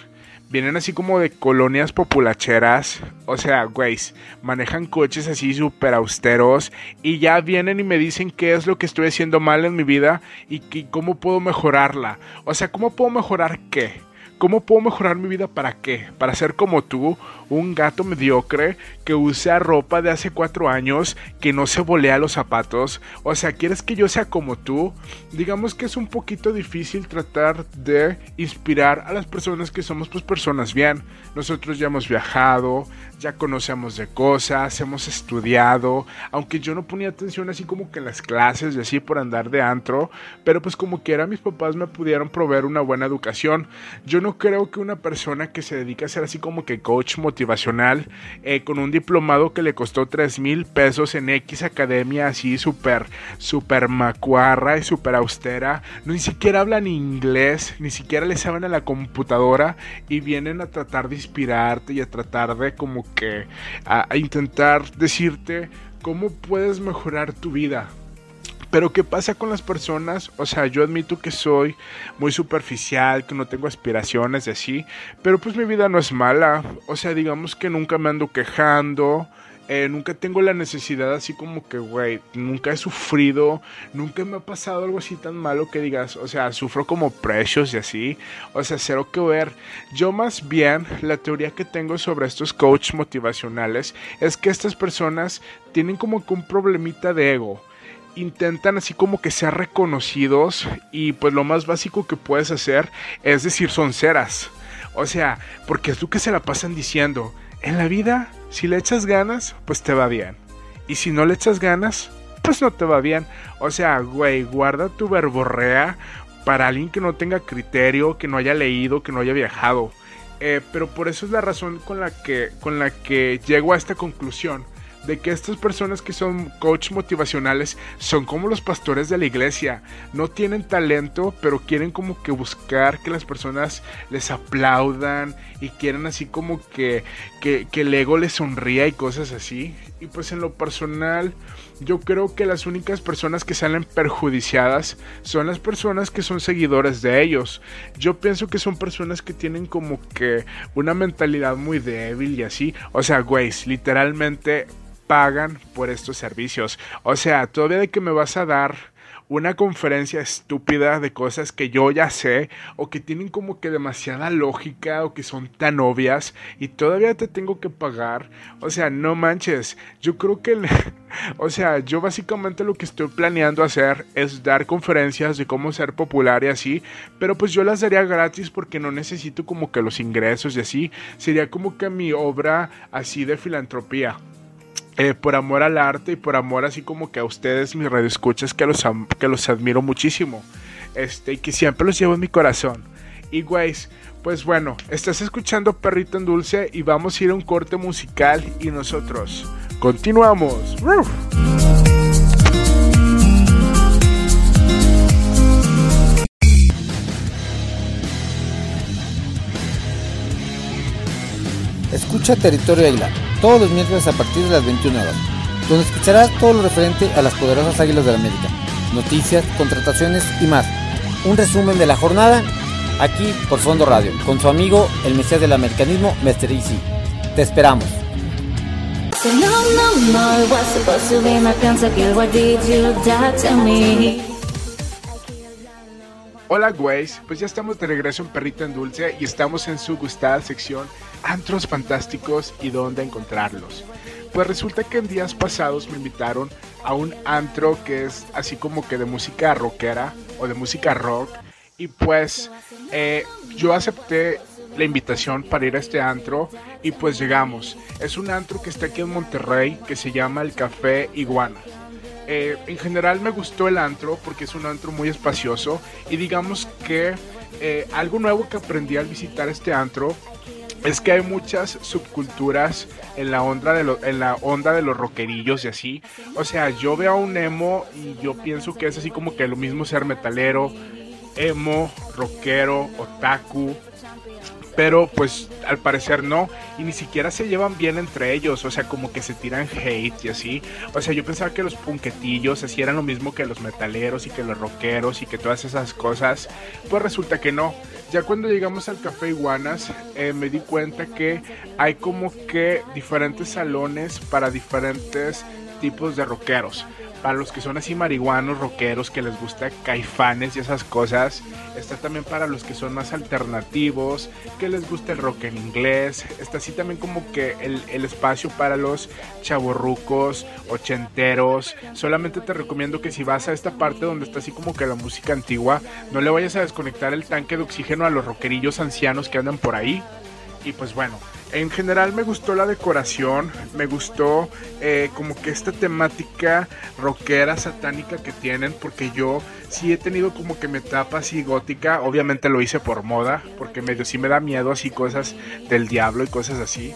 vienen así como de colonias populacheras, o sea, güeyes, manejan coches así súper austeros y ya vienen y me dicen qué es lo que estoy haciendo mal en mi vida y, y cómo puedo mejorarla. O sea, ¿cómo puedo mejorar qué? ¿Cómo puedo mejorar mi vida para qué? Para ser como tú, un gato mediocre que usa ropa de hace cuatro años, que no se volea los zapatos. O sea, ¿quieres que yo sea como tú? Digamos que es un poquito difícil tratar de inspirar a las personas que somos pues personas bien. Nosotros ya hemos viajado, ya conocemos de cosas, hemos estudiado, aunque yo no ponía atención así como que en las clases y así por andar de antro, pero pues como quiera mis papás me pudieron proveer una buena educación. Yo no creo que una persona que se dedica a ser así como que coach motivacional, eh, con un diplomado que le costó 3 mil pesos en X Academia, así súper, súper macuarra y súper austera, no ni siquiera hablan inglés, ni siquiera le saben a la computadora y vienen a tratar de inspirarte y a tratar de como que, a intentar decirte cómo puedes mejorar tu vida pero ¿qué pasa con las personas? O sea, yo admito que soy muy superficial, que no tengo aspiraciones de así, pero pues mi vida no es mala. O sea, digamos que nunca me ando quejando. Eh, nunca tengo la necesidad así como que, güey, nunca he sufrido, nunca me ha pasado algo así tan malo que digas, o sea, sufro como precios y así, o sea, cero que ver. Yo más bien, la teoría que tengo sobre estos coaches motivacionales es que estas personas tienen como que un problemita de ego intentan así como que ser reconocidos y pues lo más básico que puedes hacer es decir sonceras. O sea, porque es lo que se la pasan diciendo. En la vida, si le echas ganas, pues te va bien. Y si no le echas ganas, pues no te va bien. O sea, güey, guarda tu verborrea para alguien que no tenga criterio, que no haya leído, que no haya viajado. Eh, pero por eso es la razón con la que, con la que llego a esta conclusión de que estas personas que son coach motivacionales son como los pastores de la iglesia. No tienen talento, pero quieren como que buscar que las personas les aplaudan y quieren así como que, que, que el ego les sonría y cosas así. Y pues en lo personal, yo creo que las únicas personas que salen perjudiciadas son las personas que son seguidores de ellos. Yo pienso que son personas que tienen como que una mentalidad muy débil y así. O sea, güey, literalmente pagan por estos servicios. O sea, todavía de que me vas a dar una conferencia estúpida de cosas que yo ya sé o que tienen como que demasiada lógica o que son tan obvias y todavía te tengo que pagar. O sea, no manches. Yo creo que... o sea, yo básicamente lo que estoy planeando hacer es dar conferencias de cómo ser popular y así, pero pues yo las daría gratis porque no necesito como que los ingresos y así. Sería como que mi obra así de filantropía. Eh, por amor al arte y por amor así como que a ustedes, mis radioescuchas, que los, que los admiro muchísimo. Este, y que siempre los llevo en mi corazón. Y güeyes, pues bueno, estás escuchando Perrito en Dulce y vamos a ir a un corte musical y nosotros continuamos. Escucha Territorio Águila todos los miércoles a partir de las 21 horas, donde escucharás todo lo referente a las poderosas Águilas de la América, noticias, contrataciones y más. Un resumen de la jornada aquí por Fondo Radio, con su amigo el Mesías del Americanismo, Mr. Easy. Te esperamos. Hola, güeyes. Pues ya estamos de regreso en Perrito en Dulce y estamos en su gustada sección Antros Fantásticos y dónde encontrarlos. Pues resulta que en días pasados me invitaron a un antro que es así como que de música rockera o de música rock. Y pues eh, yo acepté la invitación para ir a este antro y pues llegamos. Es un antro que está aquí en Monterrey que se llama el Café Iguana. Eh, en general me gustó el antro porque es un antro muy espacioso y digamos que eh, algo nuevo que aprendí al visitar este antro es que hay muchas subculturas en la onda de en la onda de los rockerillos y así. O sea, yo veo a un emo y yo pienso que es así como que lo mismo ser metalero, emo, rockero, otaku, pero pues al parecer no, y ni siquiera se llevan bien entre ellos, o sea, como que se tiran hate y así. O sea, yo pensaba que los punquetillos así eran lo mismo que los metaleros y que los rockeros y que todas esas cosas, pues resulta que no. Ya cuando llegamos al Café Iguanas, eh, me di cuenta que hay como que diferentes salones para diferentes tipos de rockeros para los que son así marihuanos, rockeros, que les gusta caifanes y esas cosas. Está también para los que son más alternativos, que les gusta el rock en inglés. Está así también como que el, espacio para los chavorrucos, ochenteros. Solamente te recomiendo que si vas a esta parte donde está así como que la música antigua, no le vayas a desconectar el tanque de oxígeno a los rockerillos ancianos que andan por ahí. Y pues bueno, en general me gustó la decoración, me gustó eh, como que esta temática rockera, satánica que tienen, porque yo sí he tenido como que mi etapa así gótica, obviamente lo hice por moda, porque medio sí me da miedo así cosas del diablo y cosas así.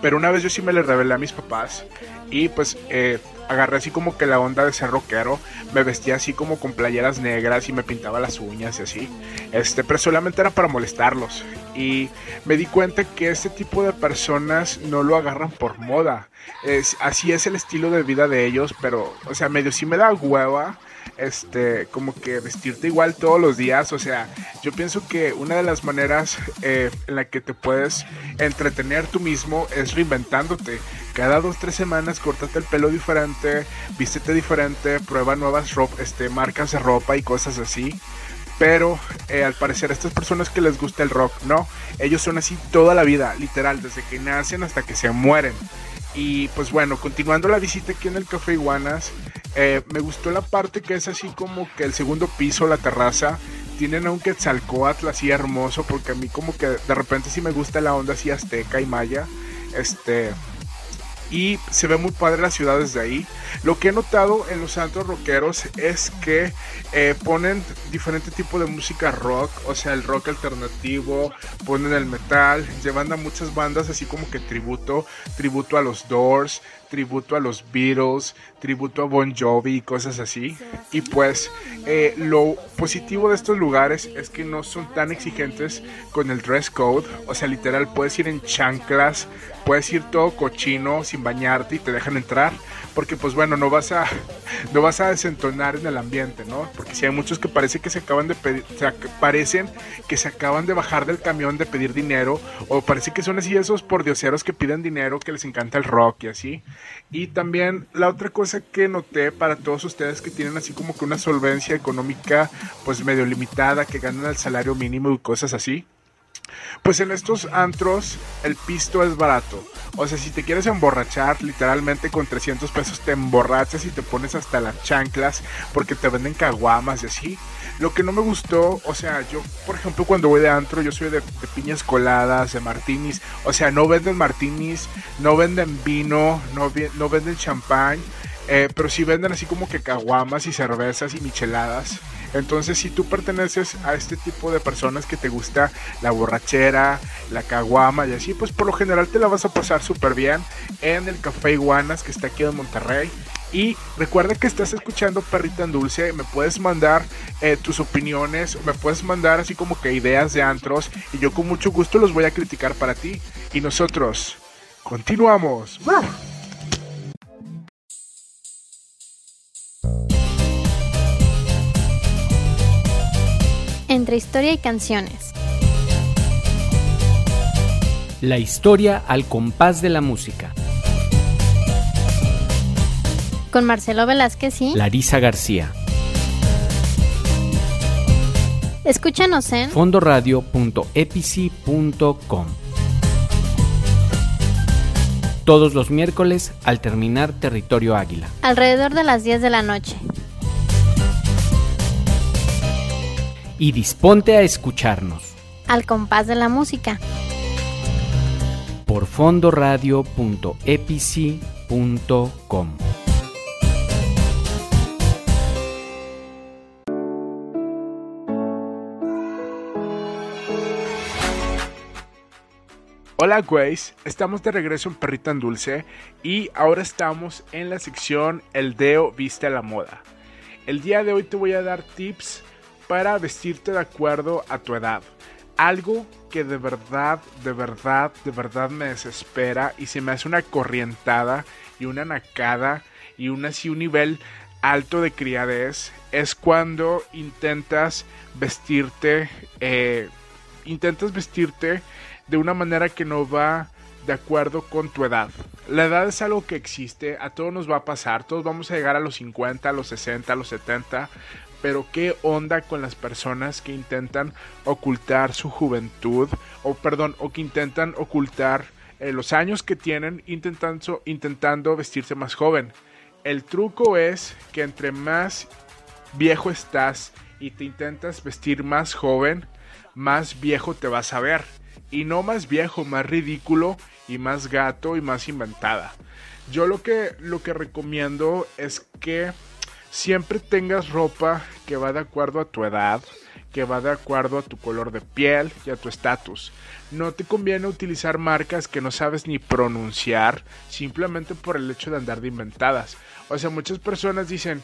Pero una vez yo sí me le revelé a mis papás y pues eh, agarré así como que la onda de ser rockero, me vestía así como con playeras negras y me pintaba las uñas y así. Este, pero solamente era para molestarlos. Y me di cuenta que este tipo de personas no lo agarran por moda. Es, así es el estilo de vida de ellos, pero, o sea, medio sí me da hueva este, como que vestirte igual todos los días. O sea, yo pienso que una de las maneras eh, en la que te puedes entretener tú mismo es reinventándote. Cada dos, tres semanas, cortate el pelo diferente, vístete diferente, prueba nuevas este, marcas de ropa y cosas así. Pero eh, al parecer a estas personas que les gusta el rock, no, ellos son así toda la vida, literal, desde que nacen hasta que se mueren. Y pues bueno, continuando la visita aquí en el Café Iguanas, eh, me gustó la parte que es así como que el segundo piso, la terraza, tienen a un Quetzalcoatl así hermoso, porque a mí como que de repente sí me gusta la onda así azteca y maya. Este, y se ve muy padre la ciudad desde ahí. Lo que he notado en los santos rockeros es que eh, ponen diferente tipo de música rock, o sea, el rock alternativo, ponen el metal, llevan a muchas bandas así como que tributo, tributo a los Doors, tributo a los Beatles, tributo a Bon Jovi y cosas así. Y pues eh, lo positivo de estos lugares es que no son tan exigentes con el dress code. O sea, literal, puedes ir en chanclas, puedes ir todo cochino sin bañarte y te dejan entrar. Porque pues bueno, no vas a, no vas a desentonar en el ambiente, ¿no? Porque si hay muchos que parece que se acaban de pedir, o sea, parecen que se acaban de bajar del camión de pedir dinero. O parece que son así esos pordioseros que piden dinero, que les encanta el rock y así. Y también la otra cosa que noté para todos ustedes que tienen así como que una solvencia económica pues medio limitada, que ganan el salario mínimo y cosas así. Pues en estos antros el pisto es barato. O sea, si te quieres emborrachar, literalmente con 300 pesos te emborrachas y te pones hasta las chanclas porque te venden caguamas y así. Lo que no me gustó, o sea, yo, por ejemplo, cuando voy de antro, yo soy de, piñas coladas, de martinis. O sea, no venden martinis, no venden vino, no, no venden champán. Eh, pero sí venden así como que caguamas y cervezas y micheladas. Entonces, si tú perteneces a este tipo de personas que te gusta la borrachera, la caguama y así, pues por lo general te la vas a pasar súper bien en el Café Iguanas que está aquí en Monterrey. Y recuerda que estás escuchando Perrita en Dulce. Me puedes mandar eh, tus opiniones, me puedes mandar así como que ideas de antros. Y yo con mucho gusto los voy a criticar para ti. Y nosotros continuamos. Entre historia y canciones. La historia al compás de la música. Con Marcelo Velázquez y Larisa García. Escúchanos en fondoradio.epici.com. Todos los miércoles al terminar Territorio Águila. alrededor de las 10 de la noche. Y disponte a escucharnos Al compás de la música. por fondoradio.epici.com. Hola Grace, estamos de regreso en Perrita en Dulce y ahora estamos en la sección El Deo Viste a la Moda. El día de hoy te voy a dar tips para vestirte de acuerdo a tu edad. Algo que de verdad, de verdad, de verdad me desespera y se me hace una corrientada y una nacada y un así un nivel alto de criadez es cuando intentas vestirte, eh, intentas vestirte de una manera que no va de acuerdo con tu edad. La edad es algo que existe, a todos nos va a pasar, todos vamos a llegar a los 50, a los 60, a los 70, pero qué onda con las personas que intentan ocultar su juventud, o perdón, o que intentan ocultar eh, los años que tienen intentando, intentando vestirse más joven. El truco es que entre más viejo estás y te intentas vestir más joven, más viejo te vas a ver. Y no más viejo, más ridículo y más gato y más inventada. Yo lo que, lo que recomiendo es que siempre tengas ropa que va de acuerdo a tu edad, que va de acuerdo a tu color de piel y a tu estatus. No te conviene utilizar marcas que no sabes ni pronunciar simplemente por el hecho de andar de inventadas. O sea, muchas personas dicen,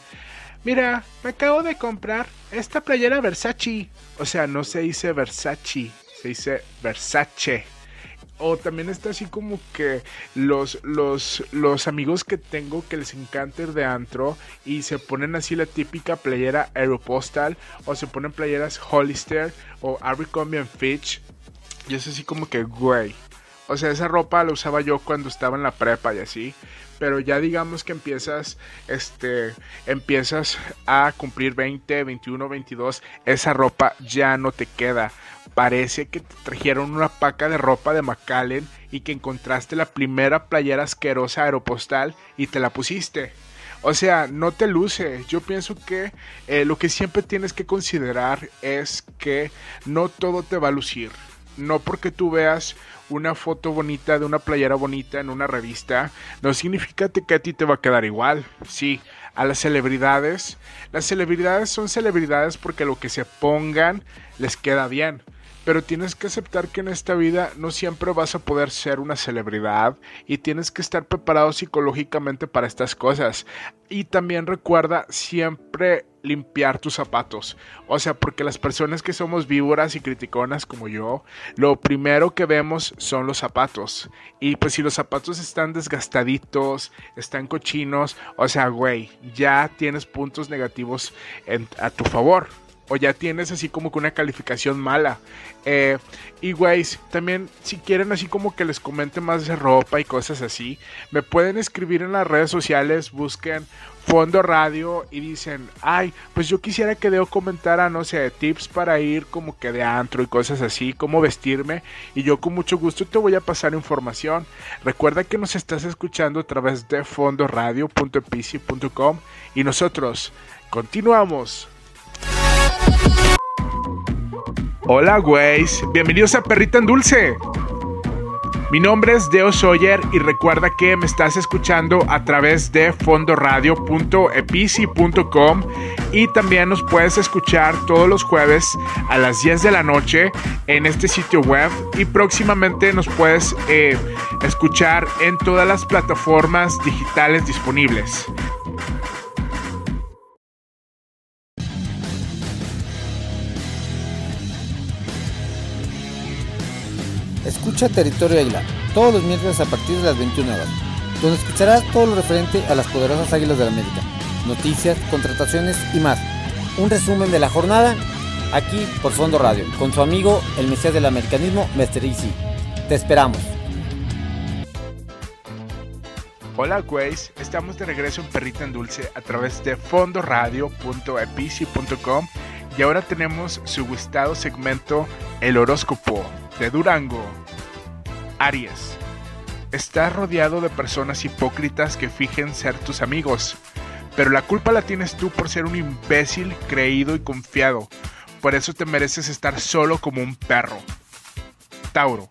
mira, me acabo de comprar esta playera Versace. O sea, no se dice Versace, se dice Versace o también está así como que los, los, los amigos que tengo que les encanta ir de antro y se ponen así la típica playera Aeropostal o se ponen playeras Hollister o Abercrombie Fitch y es así como que güey. O sea, esa ropa la usaba yo cuando estaba en la prepa y así. Pero ya digamos que empiezas, este, empiezas a cumplir 20, 21, 22. Esa ropa ya no te queda parece que te trajeron una paca de ropa de Macallen y que encontraste la primera playera asquerosa aeropostal y te la pusiste. O sea, no te luce. Yo pienso que eh, lo que siempre tienes que considerar es que no todo te va a lucir. No porque tú veas una foto bonita de una playera bonita en una revista, no significa que a ti te va a quedar igual. Sí, a las celebridades. Las celebridades son celebridades porque lo que se pongan les queda bien pero tienes que aceptar que en esta vida no siempre vas a poder ser una celebridad y tienes que estar preparado psicológicamente para estas cosas. Y también recuerda siempre limpiar tus zapatos. O sea, porque las personas que somos víboras y criticonas como yo, lo primero que vemos son los zapatos. Y pues si los zapatos están desgastaditos, están cochinos, o sea, güey, ya tienes puntos negativos a tu favor o ya tienes así como que una calificación mala. Eh, y güeyes, también si quieren así como que les comente más de ropa y cosas así, me pueden escribir en las redes sociales, busquen Fondo Radio y dicen, ay, pues yo quisiera que Deo comentara, no sé, tips para ir como que de antro y cosas así, cómo vestirme, y yo con mucho gusto te voy a pasar información. Recuerda que nos estás escuchando a través de fondoradio.epici.com y nosotros continuamos. Hola, güeyes. Bienvenidos a Perrita en Dulce. Mi nombre es Deo Sawyer y recuerda que me estás escuchando a través de fondoradio.epici.com y también nos puedes escuchar todos los jueves a las 10 de la noche en este sitio web y próximamente nos puedes eh, escuchar en todas las plataformas digitales disponibles. Escucha Territorio Águila todos los miércoles a partir de las 21 horas, donde escucharás todo lo referente a las poderosas Águilas de la América, noticias, contrataciones y más. Un resumen de la jornada aquí por Fondo Radio, con su amigo el Mesías del Americanismo, Mr. Easy. Te esperamos. Hola, güeyes. Estamos de regreso en Perrita en Dulce a través de fondoradio.epici.com y ahora tenemos su gustado segmento El horóscopo Durango. Aries. Estás rodeado de personas hipócritas que fijen ser tus amigos, pero la culpa la tienes tú por ser un imbécil creído y confiado. Por eso te mereces estar solo como un perro. Tauro.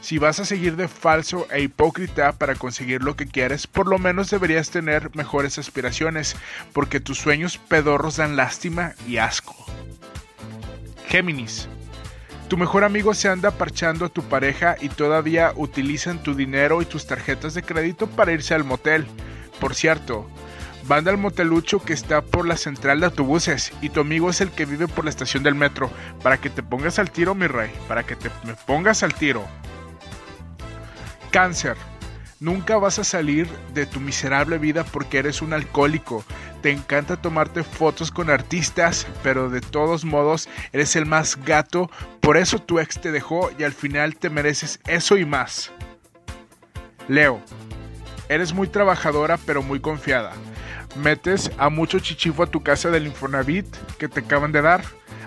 Si vas a seguir de falso e hipócrita para conseguir lo que quieres, por lo menos deberías tener mejores aspiraciones, porque tus sueños pedorros dan lástima y asco. Géminis. Tu mejor amigo se anda parchando a tu pareja y todavía utilizan tu dinero y tus tarjetas de crédito para irse al motel. Por cierto, van al motelucho que está por la central de autobuses y tu amigo es el que vive por la estación del metro. Para que te pongas al tiro, mi rey, para que te pongas al tiro. Cáncer. Nunca vas a salir de tu miserable vida porque eres un alcohólico. Te encanta tomarte fotos con artistas, pero de todos modos eres el más gato. Por eso tu ex te dejó y al final te mereces eso y más. Leo. Eres muy trabajadora pero muy confiada. Metes a mucho chichifo a tu casa del Infonavit que te acaban de dar.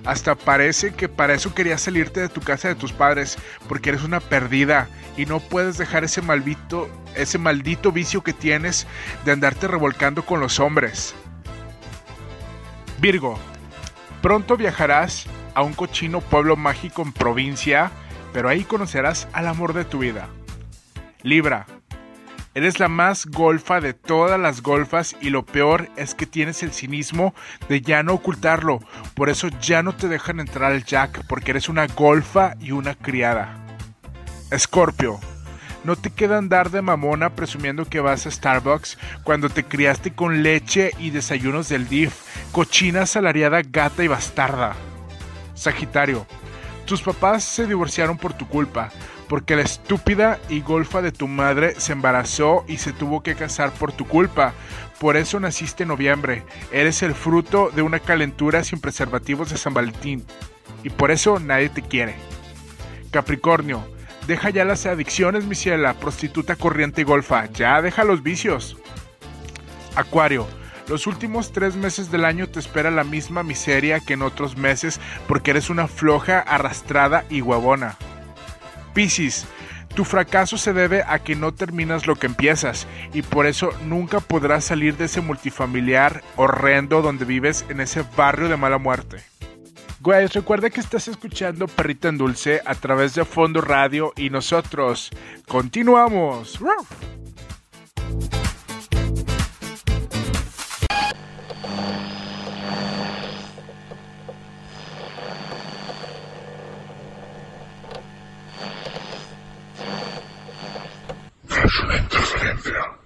Hasta parece que para eso querías salirte de tu casa de tus padres, porque eres una perdida y no puedes dejar ese maldito, ese maldito vicio que tienes de andarte revolcando con los hombres. Virgo, pronto viajarás a un cochino pueblo mágico en provincia pero ahí conocerás al amor de tu vida. Libra, Eres la más golfa de todas las golfas y lo peor es que tienes el cinismo de ya no ocultarlo. Por eso ya no te dejan entrar al jack porque eres una golfa y una criada. Escorpio. No te queda andar de mamona presumiendo que vas a Starbucks cuando te criaste con leche y desayunos del DIF, cochina salariada gata y bastarda. Sagitario. Tus papás se divorciaron por tu culpa porque la estúpida y golfa de tu madre se embarazó y se tuvo que casar por tu culpa. Por eso naciste en noviembre. Eres el fruto de una calentura sin preservativos de San Valentín. Y por eso nadie te quiere. Capricornio, deja ya las adicciones, mi ciela, prostituta corriente y golfa. Ya deja los vicios. Acuario, los últimos tres meses del año te espera la misma miseria que en otros meses porque eres una floja, arrastrada y huevona. Piscis, tu fracaso se debe a que no terminas lo que empiezas y por eso nunca podrás salir de ese multifamiliar horrendo donde vives en ese barrio de mala muerte. Güey, recuerda que estás escuchando Perrita en Dulce a través de Fondo Radio y nosotros continuamos. Es una interferencia.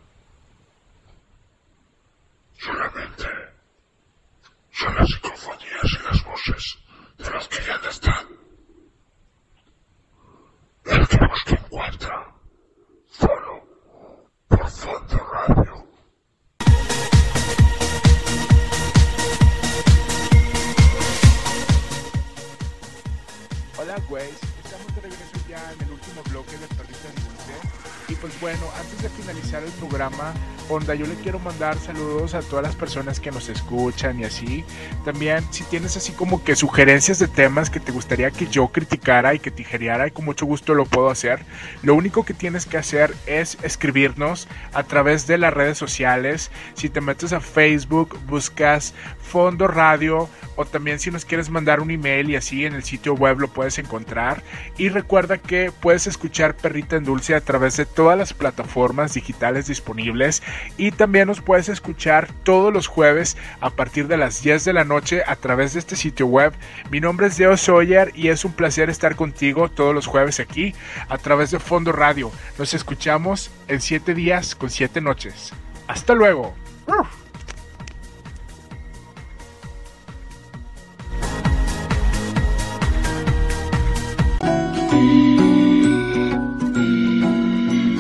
Onda, yo le quiero mandar saludos a todas las personas que nos escuchan y así. También, si tienes así como que sugerencias de temas que te gustaría que yo criticara y que tijeriara, y con mucho gusto lo puedo hacer. Lo único que tienes que hacer es escribirnos a través de las redes sociales. Si te metes a Facebook, buscas Fondo Radio o también si nos quieres mandar un email y así en el sitio web lo puedes encontrar. Y recuerda que puedes escuchar Perrita en Dulce a través de todas las plataformas digitales disponibles y también nos puedes escuchar todos los jueves a partir de las 10 de la noche a través de este sitio web. Mi nombre es Deo Sawyer y es un placer estar contigo todos los jueves aquí a través de Fondo Radio. Nos escuchamos en 7 días con 7 noches. Hasta luego.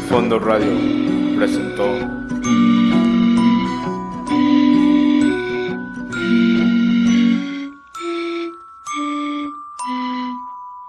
Fondo Radio presentó